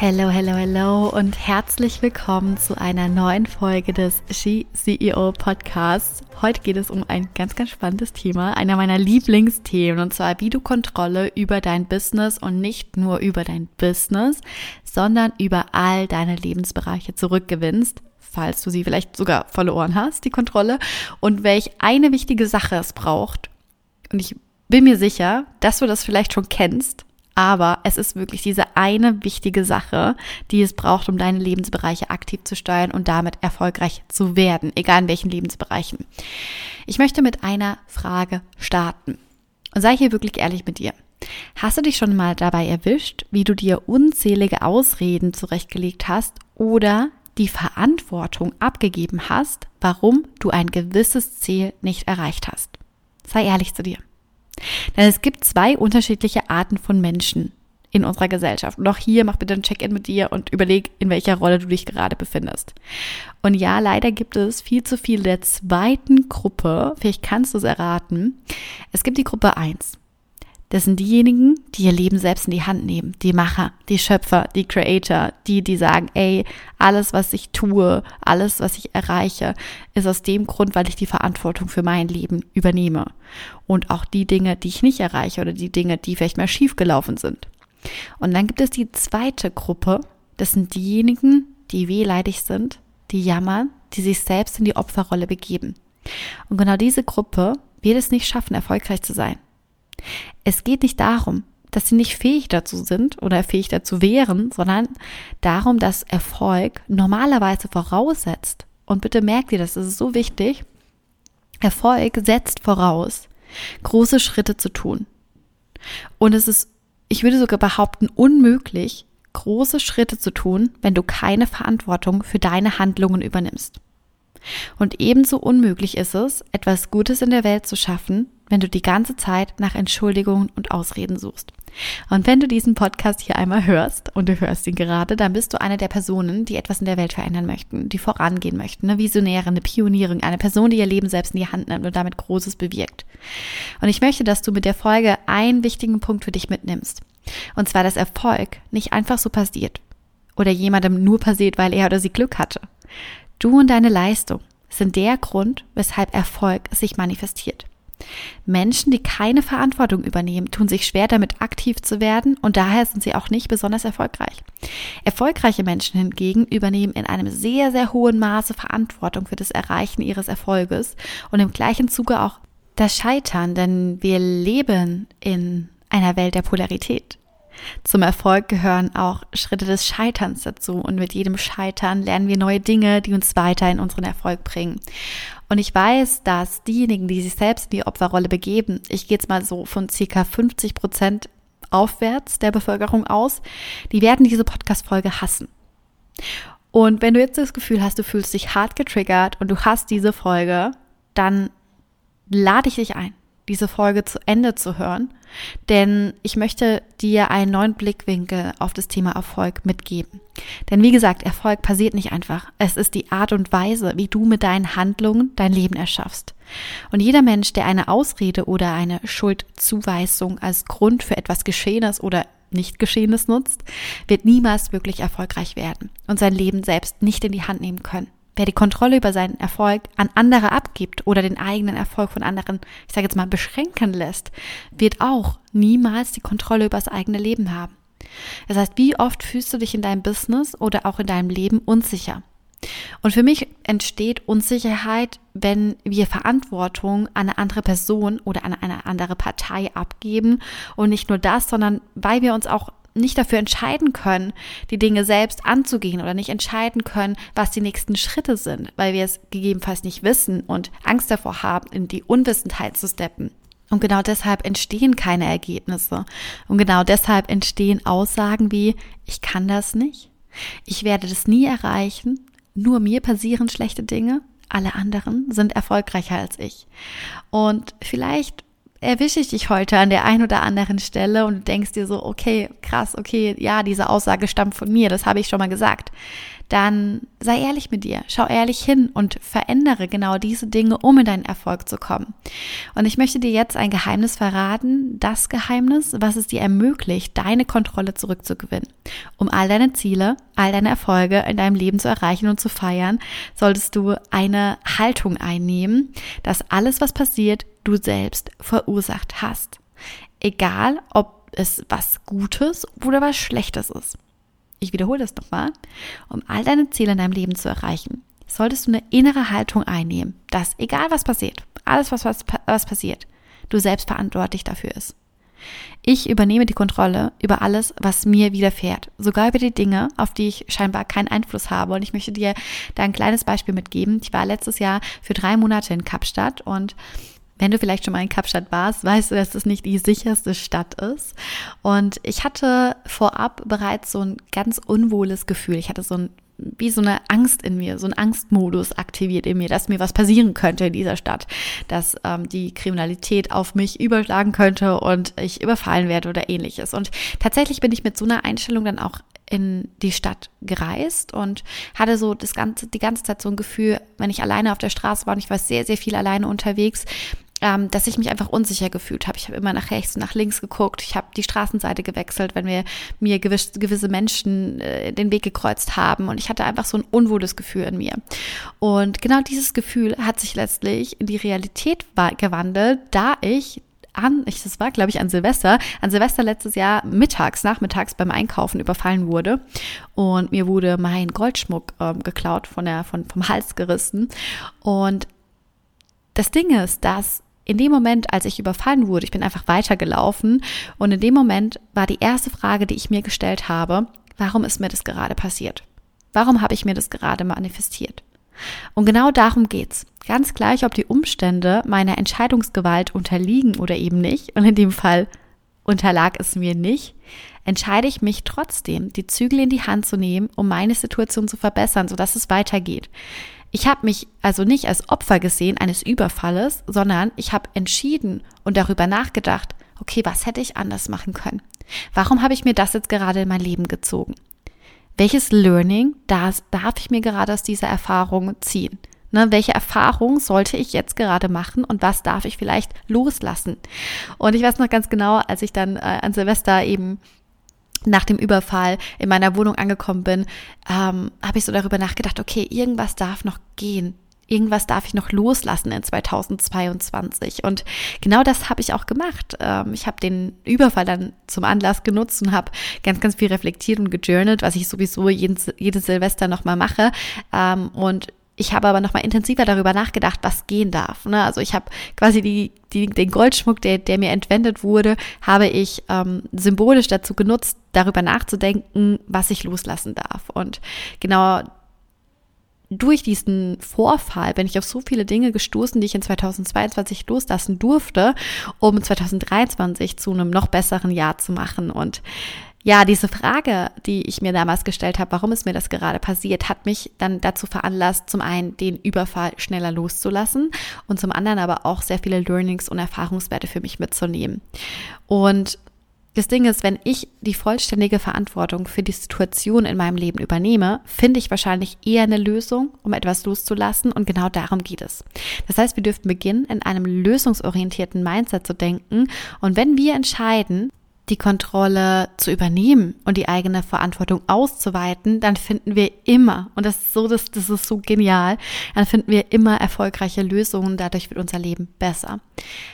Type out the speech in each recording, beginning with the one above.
Hello, hello, hello und herzlich willkommen zu einer neuen Folge des She CEO Podcasts. Heute geht es um ein ganz, ganz spannendes Thema, einer meiner Lieblingsthemen, und zwar wie du Kontrolle über dein Business und nicht nur über dein Business, sondern über all deine Lebensbereiche zurückgewinnst, falls du sie vielleicht sogar verloren hast, die Kontrolle, und welch eine wichtige Sache es braucht. Und ich bin mir sicher, dass du das vielleicht schon kennst aber es ist wirklich diese eine wichtige Sache, die es braucht, um deine Lebensbereiche aktiv zu steuern und damit erfolgreich zu werden, egal in welchen Lebensbereichen. Ich möchte mit einer Frage starten. Und sei hier wirklich ehrlich mit dir. Hast du dich schon mal dabei erwischt, wie du dir unzählige Ausreden zurechtgelegt hast oder die Verantwortung abgegeben hast, warum du ein gewisses Ziel nicht erreicht hast? Sei ehrlich zu dir. Denn es gibt zwei unterschiedliche Arten von Menschen in unserer Gesellschaft. Und auch hier mach bitte ein Check-in mit dir und überleg, in welcher Rolle du dich gerade befindest. Und ja, leider gibt es viel zu viel der zweiten Gruppe. Vielleicht kannst du es erraten. Es gibt die Gruppe 1. Das sind diejenigen, die ihr Leben selbst in die Hand nehmen. Die Macher, die Schöpfer, die Creator, die, die sagen, ey, alles, was ich tue, alles, was ich erreiche, ist aus dem Grund, weil ich die Verantwortung für mein Leben übernehme. Und auch die Dinge, die ich nicht erreiche oder die Dinge, die vielleicht mal schief gelaufen sind. Und dann gibt es die zweite Gruppe. Das sind diejenigen, die wehleidig sind, die jammern, die sich selbst in die Opferrolle begeben. Und genau diese Gruppe wird es nicht schaffen, erfolgreich zu sein. Es geht nicht darum, dass sie nicht fähig dazu sind oder fähig dazu wären, sondern darum, dass Erfolg normalerweise voraussetzt. Und bitte merkt ihr das, das ist so wichtig. Erfolg setzt voraus, große Schritte zu tun. Und es ist, ich würde sogar behaupten, unmöglich, große Schritte zu tun, wenn du keine Verantwortung für deine Handlungen übernimmst. Und ebenso unmöglich ist es, etwas Gutes in der Welt zu schaffen, wenn du die ganze Zeit nach Entschuldigungen und Ausreden suchst. Und wenn du diesen Podcast hier einmal hörst und du hörst ihn gerade, dann bist du eine der Personen, die etwas in der Welt verändern möchten, die vorangehen möchten, eine Visionäre, eine Pionierin, eine Person, die ihr Leben selbst in die Hand nimmt und damit Großes bewirkt. Und ich möchte, dass du mit der Folge einen wichtigen Punkt für dich mitnimmst. Und zwar, dass Erfolg nicht einfach so passiert oder jemandem nur passiert, weil er oder sie Glück hatte. Du und deine Leistung sind der Grund, weshalb Erfolg sich manifestiert. Menschen, die keine Verantwortung übernehmen, tun sich schwer damit aktiv zu werden und daher sind sie auch nicht besonders erfolgreich. Erfolgreiche Menschen hingegen übernehmen in einem sehr, sehr hohen Maße Verantwortung für das Erreichen ihres Erfolges und im gleichen Zuge auch das Scheitern, denn wir leben in einer Welt der Polarität. Zum Erfolg gehören auch Schritte des Scheiterns dazu und mit jedem Scheitern lernen wir neue Dinge, die uns weiter in unseren Erfolg bringen. Und ich weiß, dass diejenigen, die sich selbst in die Opferrolle begeben, ich gehe jetzt mal so von circa 50 Prozent aufwärts der Bevölkerung aus, die werden diese Podcast-Folge hassen. Und wenn du jetzt das Gefühl hast, du fühlst dich hart getriggert und du hast diese Folge, dann lade ich dich ein diese Folge zu Ende zu hören, denn ich möchte dir einen neuen Blickwinkel auf das Thema Erfolg mitgeben. Denn wie gesagt, Erfolg passiert nicht einfach. Es ist die Art und Weise, wie du mit deinen Handlungen dein Leben erschaffst. Und jeder Mensch, der eine Ausrede oder eine Schuldzuweisung als Grund für etwas Geschehenes oder nicht Geschehenes nutzt, wird niemals wirklich erfolgreich werden und sein Leben selbst nicht in die Hand nehmen können. Wer die Kontrolle über seinen Erfolg an andere abgibt oder den eigenen Erfolg von anderen, ich sage jetzt mal, beschränken lässt, wird auch niemals die Kontrolle über das eigene Leben haben. Das heißt, wie oft fühlst du dich in deinem Business oder auch in deinem Leben unsicher? Und für mich entsteht Unsicherheit, wenn wir Verantwortung an eine andere Person oder an eine andere Partei abgeben. Und nicht nur das, sondern weil wir uns auch nicht dafür entscheiden können, die Dinge selbst anzugehen oder nicht entscheiden können, was die nächsten Schritte sind, weil wir es gegebenenfalls nicht wissen und Angst davor haben, in die Unwissenheit zu steppen. Und genau deshalb entstehen keine Ergebnisse. Und genau deshalb entstehen Aussagen wie, ich kann das nicht, ich werde das nie erreichen, nur mir passieren schlechte Dinge, alle anderen sind erfolgreicher als ich. Und vielleicht erwische ich dich heute an der einen oder anderen Stelle und denkst dir so, okay, krass, okay, ja, diese Aussage stammt von mir, das habe ich schon mal gesagt dann sei ehrlich mit dir, schau ehrlich hin und verändere genau diese Dinge, um in deinen Erfolg zu kommen. Und ich möchte dir jetzt ein Geheimnis verraten, das Geheimnis, was es dir ermöglicht, deine Kontrolle zurückzugewinnen. Um all deine Ziele, all deine Erfolge in deinem Leben zu erreichen und zu feiern, solltest du eine Haltung einnehmen, dass alles, was passiert, du selbst verursacht hast. Egal, ob es was Gutes oder was Schlechtes ist ich wiederhole das nochmal, um all deine Ziele in deinem Leben zu erreichen, solltest du eine innere Haltung einnehmen, dass egal was passiert, alles was, was, was passiert, du selbst verantwortlich dafür ist. Ich übernehme die Kontrolle über alles, was mir widerfährt, sogar über die Dinge, auf die ich scheinbar keinen Einfluss habe. Und ich möchte dir da ein kleines Beispiel mitgeben. Ich war letztes Jahr für drei Monate in Kapstadt und wenn du vielleicht schon mal in Kapstadt warst, weißt du, dass es nicht die sicherste Stadt ist. Und ich hatte vorab bereits so ein ganz unwohles Gefühl. Ich hatte so ein wie so eine Angst in mir, so ein Angstmodus aktiviert in mir, dass mir was passieren könnte in dieser Stadt, dass ähm, die Kriminalität auf mich überschlagen könnte und ich überfallen werde oder ähnliches. Und tatsächlich bin ich mit so einer Einstellung dann auch in die Stadt gereist und hatte so das ganze, die ganze Zeit so ein Gefühl, wenn ich alleine auf der Straße war und ich war sehr, sehr viel alleine unterwegs, ähm, dass ich mich einfach unsicher gefühlt habe. Ich habe immer nach rechts und nach links geguckt. Ich habe die Straßenseite gewechselt, wenn wir mir gewiss, gewisse Menschen äh, den Weg gekreuzt haben. Und ich hatte einfach so ein unwohles Gefühl in mir. Und genau dieses Gefühl hat sich letztlich in die Realität gewandelt, da ich an, ich, das war glaube ich an Silvester, an Silvester letztes Jahr mittags, nachmittags beim Einkaufen überfallen wurde und mir wurde mein Goldschmuck ähm, geklaut, von der, von, vom Hals gerissen und das Ding ist, dass in dem Moment, als ich überfallen wurde, ich bin einfach weitergelaufen und in dem Moment war die erste Frage, die ich mir gestellt habe, warum ist mir das gerade passiert? Warum habe ich mir das gerade manifestiert? Und genau darum geht's. Ganz gleich, ob die Umstände meiner Entscheidungsgewalt unterliegen oder eben nicht, und in dem Fall unterlag es mir nicht, entscheide ich mich trotzdem, die Zügel in die Hand zu nehmen, um meine Situation zu verbessern, sodass es weitergeht. Ich habe mich also nicht als Opfer gesehen eines Überfalles, sondern ich habe entschieden und darüber nachgedacht, okay, was hätte ich anders machen können? Warum habe ich mir das jetzt gerade in mein Leben gezogen? Welches Learning das, darf ich mir gerade aus dieser Erfahrung ziehen? Ne, welche Erfahrung sollte ich jetzt gerade machen und was darf ich vielleicht loslassen? Und ich weiß noch ganz genau, als ich dann äh, an Silvester eben nach dem Überfall in meiner Wohnung angekommen bin, ähm, habe ich so darüber nachgedacht, okay, irgendwas darf noch gehen. Irgendwas darf ich noch loslassen in 2022. Und genau das habe ich auch gemacht. Ähm, ich habe den Überfall dann zum Anlass genutzt und habe ganz, ganz viel reflektiert und gejournalt, was ich sowieso jedes, jedes Silvester nochmal mache. Ähm, und ich habe aber nochmal intensiver darüber nachgedacht, was gehen darf. Ne? Also ich habe quasi die, die, den Goldschmuck, der, der mir entwendet wurde, habe ich ähm, symbolisch dazu genutzt, darüber nachzudenken, was ich loslassen darf. Und genau durch diesen Vorfall bin ich auf so viele Dinge gestoßen, die ich in 2022 loslassen durfte, um 2023 zu einem noch besseren Jahr zu machen. Und ja, diese Frage, die ich mir damals gestellt habe, warum ist mir das gerade passiert, hat mich dann dazu veranlasst, zum einen den Überfall schneller loszulassen und zum anderen aber auch sehr viele Learnings und Erfahrungswerte für mich mitzunehmen. Und das Ding ist, wenn ich die vollständige Verantwortung für die Situation in meinem Leben übernehme, finde ich wahrscheinlich eher eine Lösung, um etwas loszulassen. Und genau darum geht es. Das heißt, wir dürften beginnen, in einem lösungsorientierten Mindset zu denken. Und wenn wir entscheiden, die Kontrolle zu übernehmen und die eigene Verantwortung auszuweiten, dann finden wir immer, und das ist so, das, das ist so genial, dann finden wir immer erfolgreiche Lösungen, dadurch wird unser Leben besser.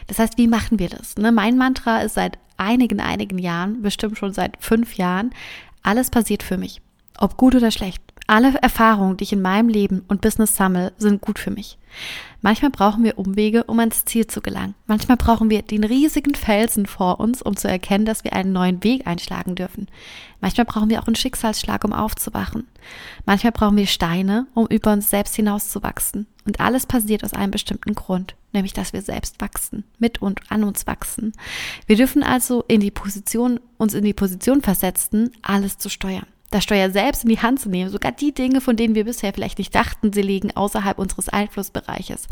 Das heißt, wie machen wir das? Ne? Mein Mantra ist seit einigen, einigen Jahren, bestimmt schon seit fünf Jahren, alles passiert für mich. Ob gut oder schlecht. Alle Erfahrungen, die ich in meinem Leben und Business sammle, sind gut für mich. Manchmal brauchen wir Umwege, um ans Ziel zu gelangen. Manchmal brauchen wir den riesigen Felsen vor uns, um zu erkennen, dass wir einen neuen Weg einschlagen dürfen. Manchmal brauchen wir auch einen Schicksalsschlag, um aufzuwachen. Manchmal brauchen wir Steine, um über uns selbst hinauszuwachsen. Und alles passiert aus einem bestimmten Grund, nämlich dass wir selbst wachsen, mit und an uns wachsen. Wir dürfen also in die Position, uns in die Position versetzen, alles zu steuern das Steuer selbst in die Hand zu nehmen, sogar die Dinge, von denen wir bisher vielleicht nicht dachten, sie liegen außerhalb unseres Einflussbereiches.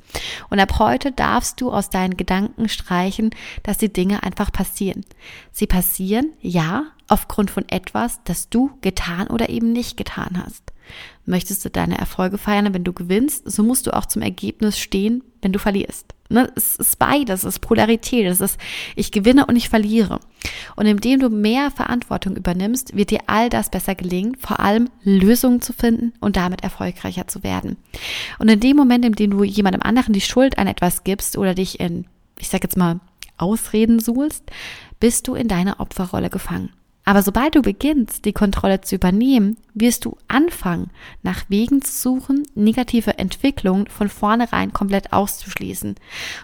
Und ab heute darfst du aus deinen Gedanken streichen, dass die Dinge einfach passieren. Sie passieren, ja, aufgrund von etwas, das du getan oder eben nicht getan hast. Möchtest du deine Erfolge feiern, wenn du gewinnst, so musst du auch zum Ergebnis stehen, wenn du verlierst. Ne? Es ist beides, es ist Polarität, es ist ich gewinne und ich verliere. Und indem du mehr Verantwortung übernimmst, wird dir all das besser gelingen, vor allem Lösungen zu finden und damit erfolgreicher zu werden. Und in dem Moment, in dem du jemandem anderen die Schuld an etwas gibst oder dich in, ich sag jetzt mal, Ausreden suhlst, bist du in deiner Opferrolle gefangen. Aber sobald du beginnst, die Kontrolle zu übernehmen, wirst du anfangen, nach Wegen zu suchen, negative Entwicklungen von vornherein komplett auszuschließen.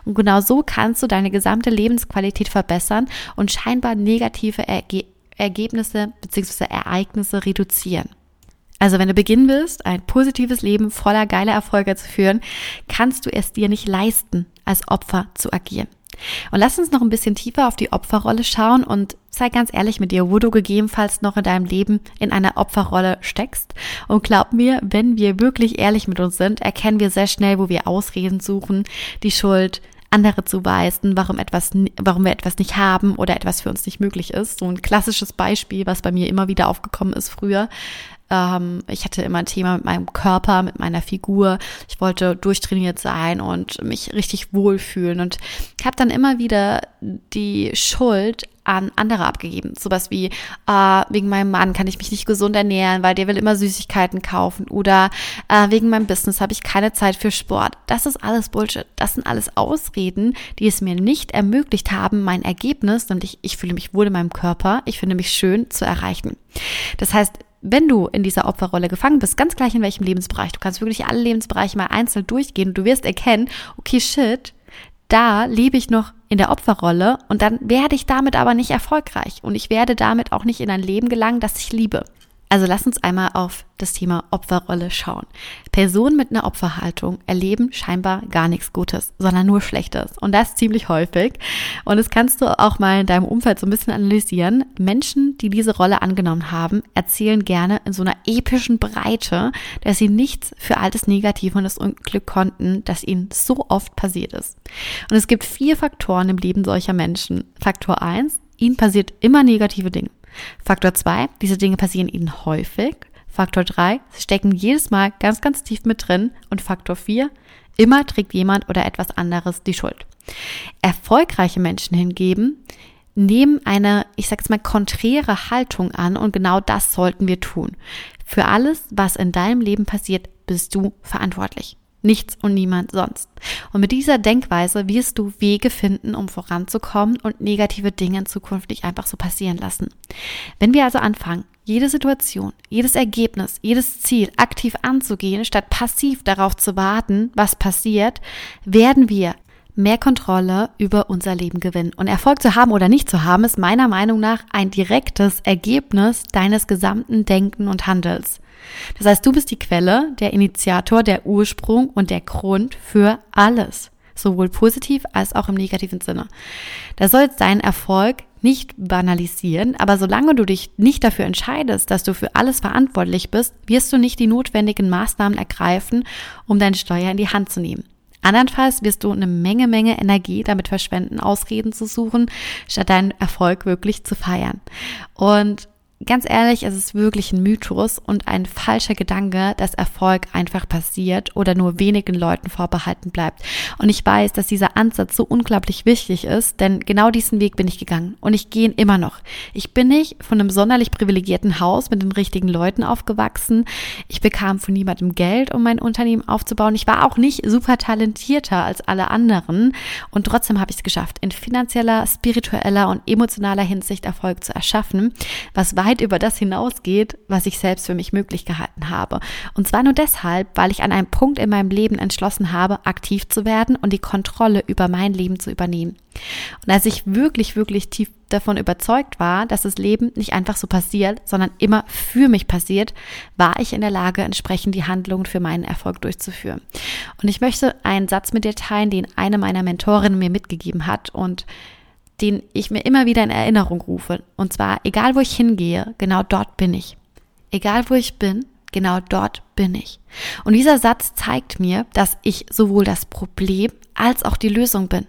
Und genau so kannst du deine gesamte Lebensqualität verbessern und scheinbar negative Erge Ergebnisse bzw. Ereignisse reduzieren. Also wenn du beginnen willst, ein positives Leben voller geiler Erfolge zu führen, kannst du es dir nicht leisten, als Opfer zu agieren. Und lass uns noch ein bisschen tiefer auf die Opferrolle schauen und sei ganz ehrlich mit dir, wo du gegebenenfalls noch in deinem Leben in einer Opferrolle steckst. Und glaub mir, wenn wir wirklich ehrlich mit uns sind, erkennen wir sehr schnell, wo wir Ausreden suchen, die Schuld andere zu weisen, warum etwas, warum wir etwas nicht haben oder etwas für uns nicht möglich ist. So ein klassisches Beispiel, was bei mir immer wieder aufgekommen ist früher, ähm, ich hatte immer ein Thema mit meinem Körper, mit meiner Figur. Ich wollte durchtrainiert sein und mich richtig wohlfühlen und habe dann immer wieder die Schuld an andere abgegeben. Sowas wie, äh, wegen meinem Mann kann ich mich nicht gesund ernähren, weil der will immer Süßigkeiten kaufen. Oder äh, wegen meinem Business habe ich keine Zeit für Sport. Das ist alles Bullshit. Das sind alles Ausreden, die es mir nicht ermöglicht haben, mein Ergebnis, nämlich ich fühle mich wohl in meinem Körper, ich finde mich schön, zu erreichen. Das heißt, wenn du in dieser Opferrolle gefangen bist, ganz gleich in welchem Lebensbereich, du kannst wirklich alle Lebensbereiche mal einzeln durchgehen und du wirst erkennen, okay, shit, da lebe ich noch in der Opferrolle und dann werde ich damit aber nicht erfolgreich und ich werde damit auch nicht in ein Leben gelangen, das ich liebe. Also lass uns einmal auf das Thema Opferrolle schauen. Personen mit einer Opferhaltung erleben scheinbar gar nichts Gutes, sondern nur Schlechtes. Und das ziemlich häufig. Und das kannst du auch mal in deinem Umfeld so ein bisschen analysieren. Menschen, die diese Rolle angenommen haben, erzählen gerne in so einer epischen Breite, dass sie nichts für altes Negativ und das Unglück konnten, das ihnen so oft passiert ist. Und es gibt vier Faktoren im Leben solcher Menschen. Faktor eins: ihnen passiert immer negative Dinge. Faktor 2, diese Dinge passieren ihnen häufig. Faktor 3, sie stecken jedes Mal ganz, ganz tief mit drin. Und Faktor 4, immer trägt jemand oder etwas anderes die Schuld. Erfolgreiche Menschen hingeben, nehmen eine, ich jetzt mal, konträre Haltung an und genau das sollten wir tun. Für alles, was in deinem Leben passiert, bist du verantwortlich. Nichts und niemand sonst. Und mit dieser Denkweise wirst du Wege finden, um voranzukommen und negative Dinge in Zukunft nicht einfach so passieren lassen. Wenn wir also anfangen, jede Situation, jedes Ergebnis, jedes Ziel aktiv anzugehen, statt passiv darauf zu warten, was passiert, werden wir mehr Kontrolle über unser Leben gewinnen. Und Erfolg zu haben oder nicht zu haben, ist meiner Meinung nach ein direktes Ergebnis deines gesamten Denken und Handels. Das heißt, du bist die Quelle, der Initiator, der Ursprung und der Grund für alles. Sowohl positiv als auch im negativen Sinne. Da sollst deinen Erfolg nicht banalisieren, aber solange du dich nicht dafür entscheidest, dass du für alles verantwortlich bist, wirst du nicht die notwendigen Maßnahmen ergreifen, um deine Steuer in die Hand zu nehmen. Andernfalls wirst du eine Menge, Menge Energie damit verschwenden, Ausreden zu suchen, statt deinen Erfolg wirklich zu feiern. Und ganz ehrlich, es ist wirklich ein Mythos und ein falscher Gedanke, dass Erfolg einfach passiert oder nur wenigen Leuten vorbehalten bleibt. Und ich weiß, dass dieser Ansatz so unglaublich wichtig ist, denn genau diesen Weg bin ich gegangen und ich gehe ihn immer noch. Ich bin nicht von einem sonderlich privilegierten Haus mit den richtigen Leuten aufgewachsen. Ich bekam von niemandem Geld, um mein Unternehmen aufzubauen. Ich war auch nicht super talentierter als alle anderen und trotzdem habe ich es geschafft, in finanzieller, spiritueller und emotionaler Hinsicht Erfolg zu erschaffen, was weit weit über das hinausgeht, was ich selbst für mich möglich gehalten habe. Und zwar nur deshalb, weil ich an einem Punkt in meinem Leben entschlossen habe, aktiv zu werden und die Kontrolle über mein Leben zu übernehmen. Und als ich wirklich, wirklich tief davon überzeugt war, dass das Leben nicht einfach so passiert, sondern immer für mich passiert, war ich in der Lage, entsprechend die Handlungen für meinen Erfolg durchzuführen. Und ich möchte einen Satz mit dir teilen, den eine meiner Mentorinnen mir mitgegeben hat und den ich mir immer wieder in Erinnerung rufe. Und zwar, egal wo ich hingehe, genau dort bin ich. Egal wo ich bin, genau dort bin ich. Und dieser Satz zeigt mir, dass ich sowohl das Problem als auch die Lösung bin.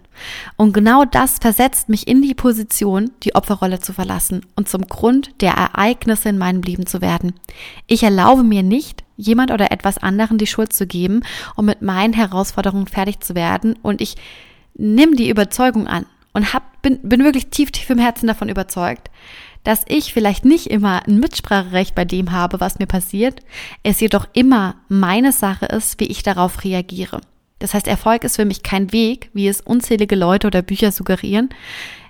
Und genau das versetzt mich in die Position, die Opferrolle zu verlassen und zum Grund der Ereignisse in meinem Leben zu werden. Ich erlaube mir nicht, jemand oder etwas anderen die Schuld zu geben, um mit meinen Herausforderungen fertig zu werden und ich nimm die Überzeugung an und hab, bin, bin wirklich tief, tief im Herzen davon überzeugt, dass ich vielleicht nicht immer ein Mitspracherecht bei dem habe, was mir passiert, es jedoch immer meine Sache ist, wie ich darauf reagiere. Das heißt, Erfolg ist für mich kein Weg, wie es unzählige Leute oder Bücher suggerieren.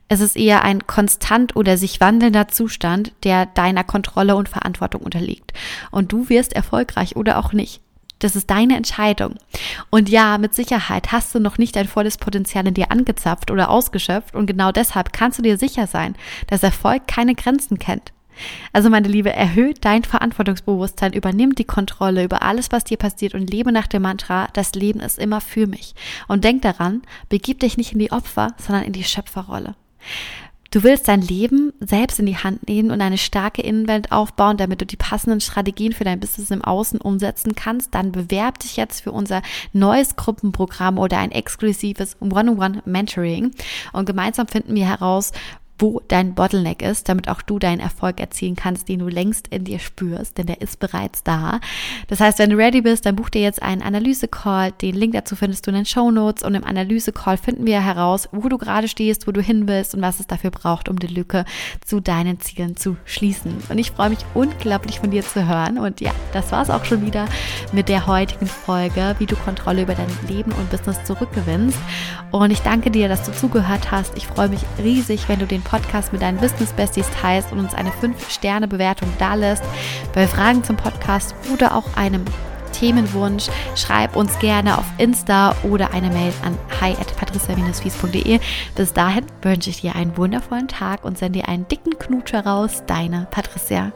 Es ist eher ein konstant oder sich wandelnder Zustand, der deiner Kontrolle und Verantwortung unterliegt. Und du wirst erfolgreich oder auch nicht. Das ist deine Entscheidung. Und ja, mit Sicherheit hast du noch nicht dein volles Potenzial in dir angezapft oder ausgeschöpft und genau deshalb kannst du dir sicher sein, dass Erfolg keine Grenzen kennt. Also meine Liebe, erhöht dein Verantwortungsbewusstsein, übernimm die Kontrolle über alles, was dir passiert und lebe nach dem Mantra, das Leben ist immer für mich. Und denk daran, begib dich nicht in die Opfer, sondern in die Schöpferrolle. Du willst dein Leben selbst in die Hand nehmen und eine starke Innenwelt aufbauen, damit du die passenden Strategien für dein Business im Außen umsetzen kannst, dann bewerb dich jetzt für unser neues Gruppenprogramm oder ein exklusives One-on-One-Mentoring und gemeinsam finden wir heraus, wo dein Bottleneck ist, damit auch du deinen Erfolg erzielen kannst, den du längst in dir spürst, denn der ist bereits da. Das heißt, wenn du ready bist, dann buch dir jetzt einen Analyse-Call. Den Link dazu findest du in den Show Notes und im Analyse-Call finden wir heraus, wo du gerade stehst, wo du hin willst und was es dafür braucht, um die Lücke zu deinen Zielen zu schließen. Und ich freue mich unglaublich von dir zu hören. Und ja, das war es auch schon wieder mit der heutigen Folge, wie du Kontrolle über dein Leben und Business zurückgewinnst. Und ich danke dir, dass du zugehört hast. Ich freue mich riesig, wenn du den Podcast mit deinen Business Besties teilst und uns eine 5-Sterne-Bewertung dalässt. Bei Fragen zum Podcast oder auch einem Themenwunsch, schreib uns gerne auf Insta oder eine Mail an hi at patricia-fies.de. Bis dahin wünsche ich dir einen wundervollen Tag und sende dir einen dicken Knutsch heraus. Deine Patricia.